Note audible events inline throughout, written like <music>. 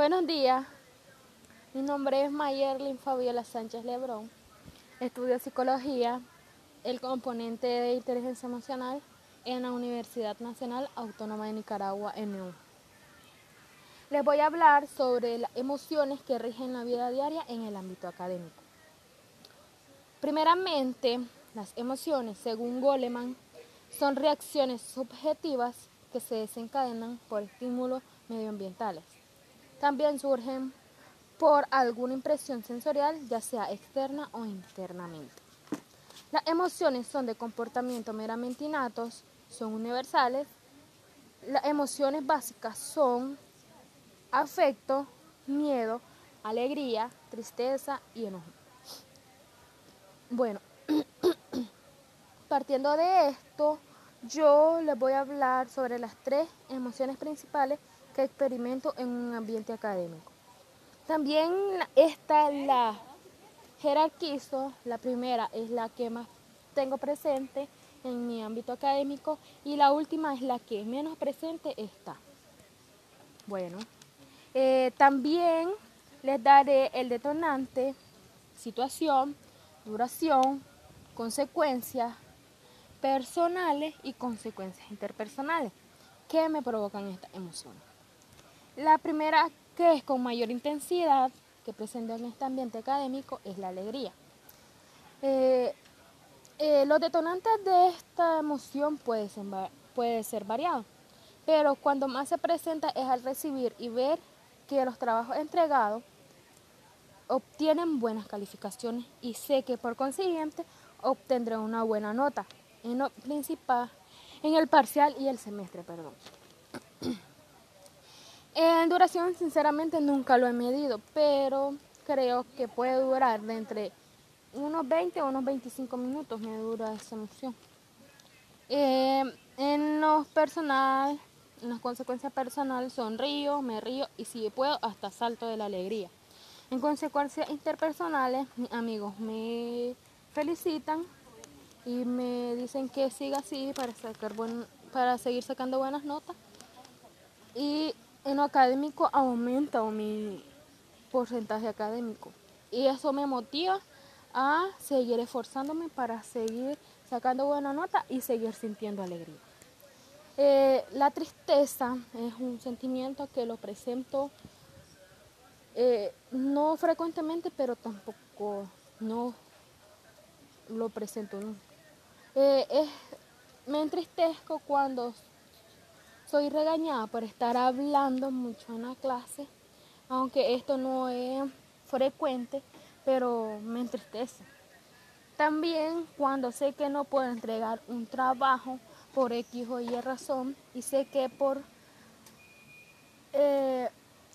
Buenos días, mi nombre es Mayerlin Fabiola Sánchez Lebrón. Estudio psicología, el componente de inteligencia emocional en la Universidad Nacional Autónoma de Nicaragua, NU. Les voy a hablar sobre las emociones que rigen la vida diaria en el ámbito académico. Primeramente, las emociones, según Goleman, son reacciones subjetivas que se desencadenan por estímulos medioambientales. También surgen por alguna impresión sensorial, ya sea externa o internamente. Las emociones son de comportamiento meramente innatos, son universales. Las emociones básicas son afecto, miedo, alegría, tristeza y enojo. Bueno, <clears throat> partiendo de esto, yo les voy a hablar sobre las tres emociones principales experimento en un ambiente académico. También esta la jerarquizo. La primera es la que más tengo presente en mi ámbito académico y la última es la que menos presente está. Bueno, eh, también les daré el detonante, situación, duración, consecuencias personales y consecuencias interpersonales que me provocan esta emoción. La primera que es con mayor intensidad que presenta en este ambiente académico es la alegría. Eh, eh, los detonantes de esta emoción pueden ser, puede ser variados, pero cuando más se presenta es al recibir y ver que los trabajos entregados obtienen buenas calificaciones y sé que por consiguiente obtendré una buena nota en principal, en el parcial y el semestre, perdón. En duración, sinceramente, nunca lo he medido, pero creo que puede durar de entre unos 20 a unos 25 minutos, me dura esa emoción. Eh, en lo personal, en las consecuencias personales, sonrío, me río y si puedo, hasta salto de la alegría. En consecuencias interpersonales, mis amigos me felicitan y me dicen que siga así para, sacar buen, para seguir sacando buenas notas. Y en lo académico aumenta mi porcentaje académico. Y eso me motiva a seguir esforzándome para seguir sacando buena nota y seguir sintiendo alegría. Eh, la tristeza es un sentimiento que lo presento eh, no frecuentemente, pero tampoco no lo presento nunca. Eh, me entristezco cuando soy regañada por estar hablando mucho en la clase, aunque esto no es frecuente, pero me entristece. También cuando sé que no puedo entregar un trabajo por X o Y razón y sé que por eh,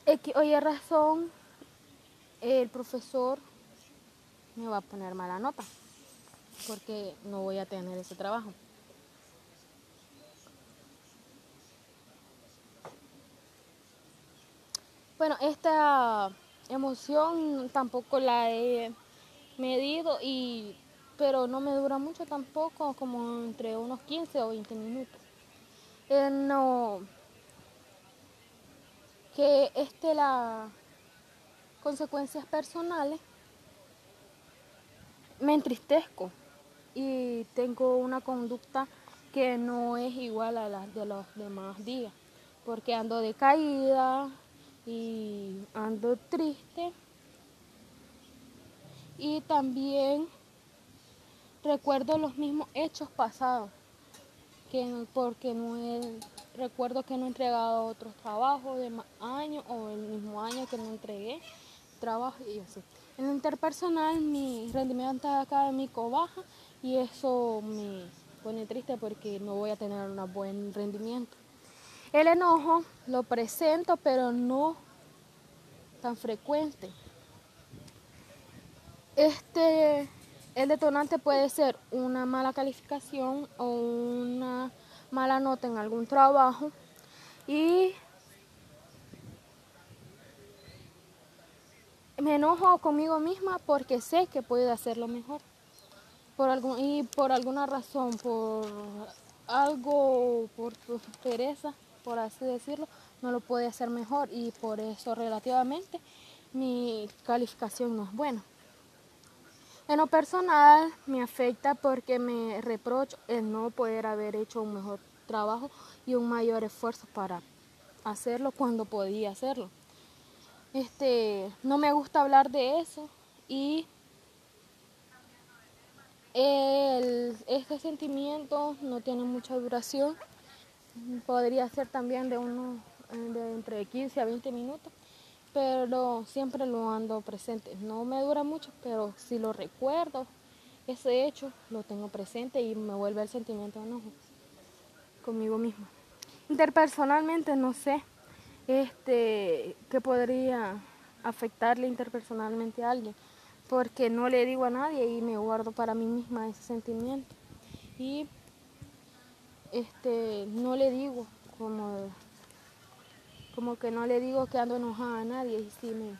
X o Y razón el profesor me va a poner mala nota porque no voy a tener ese trabajo. Bueno, esta emoción tampoco la he medido y pero no me dura mucho tampoco, como entre unos 15 o 20 minutos. Eh, no que este la consecuencias personales me entristezco y tengo una conducta que no es igual a la de los demás días, porque ando decaída, y ando triste. Y también recuerdo los mismos hechos pasados, que porque no recuerdo que no he entregado otros trabajos de más años o el mismo año que no entregué trabajo y así. En interpersonal mi rendimiento académico baja y eso me pone triste porque no voy a tener un buen rendimiento. El enojo lo presento, pero no tan frecuente. Este, el detonante puede ser una mala calificación o una mala nota en algún trabajo y me enojo conmigo misma porque sé que puedo hacerlo mejor. Por algún, y por alguna razón, por algo, por pereza, por así decirlo, no lo puede hacer mejor y por eso relativamente mi calificación no es buena. En lo personal me afecta porque me reprocho el no poder haber hecho un mejor trabajo y un mayor esfuerzo para hacerlo cuando podía hacerlo. Este, no me gusta hablar de eso y este sentimiento no tiene mucha duración. Podría ser también de uno de entre 15 a 20 minutos pero siempre lo ando presente. No me dura mucho, pero si lo recuerdo, ese hecho lo tengo presente y me vuelve el sentimiento de enojo conmigo misma. Interpersonalmente no sé este qué podría afectarle interpersonalmente a alguien, porque no le digo a nadie y me guardo para mí misma ese sentimiento. Y este no le digo como como que no le digo que ando enojada a nadie y si me,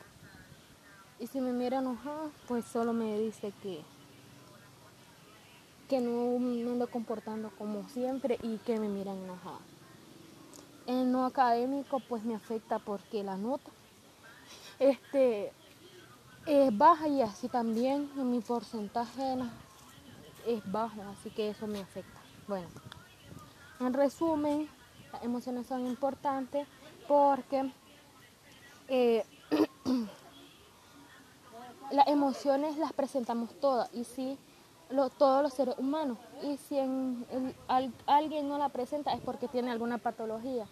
y si me mira enojada, pues solo me dice que, que no me ando comportando como siempre y que me miran enojada. En lo académico pues me afecta porque la nota este, es baja y así también mi porcentaje es bajo, así que eso me afecta. Bueno, en resumen, las emociones son importantes porque eh, <clears throat> las emociones las presentamos todas y si todos los seres humanos y si alguien no la presenta es porque tiene alguna patología.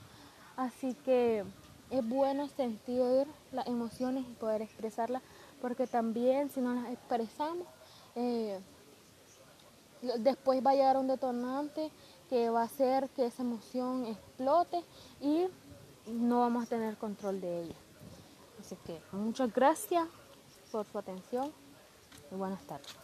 Así que es bueno sentir las emociones y poder expresarlas porque también si no las expresamos eh, después va a llegar un detonante que va a hacer que esa emoción explote y no vamos a tener control de ella. Así que muchas gracias por su atención y buenas tardes.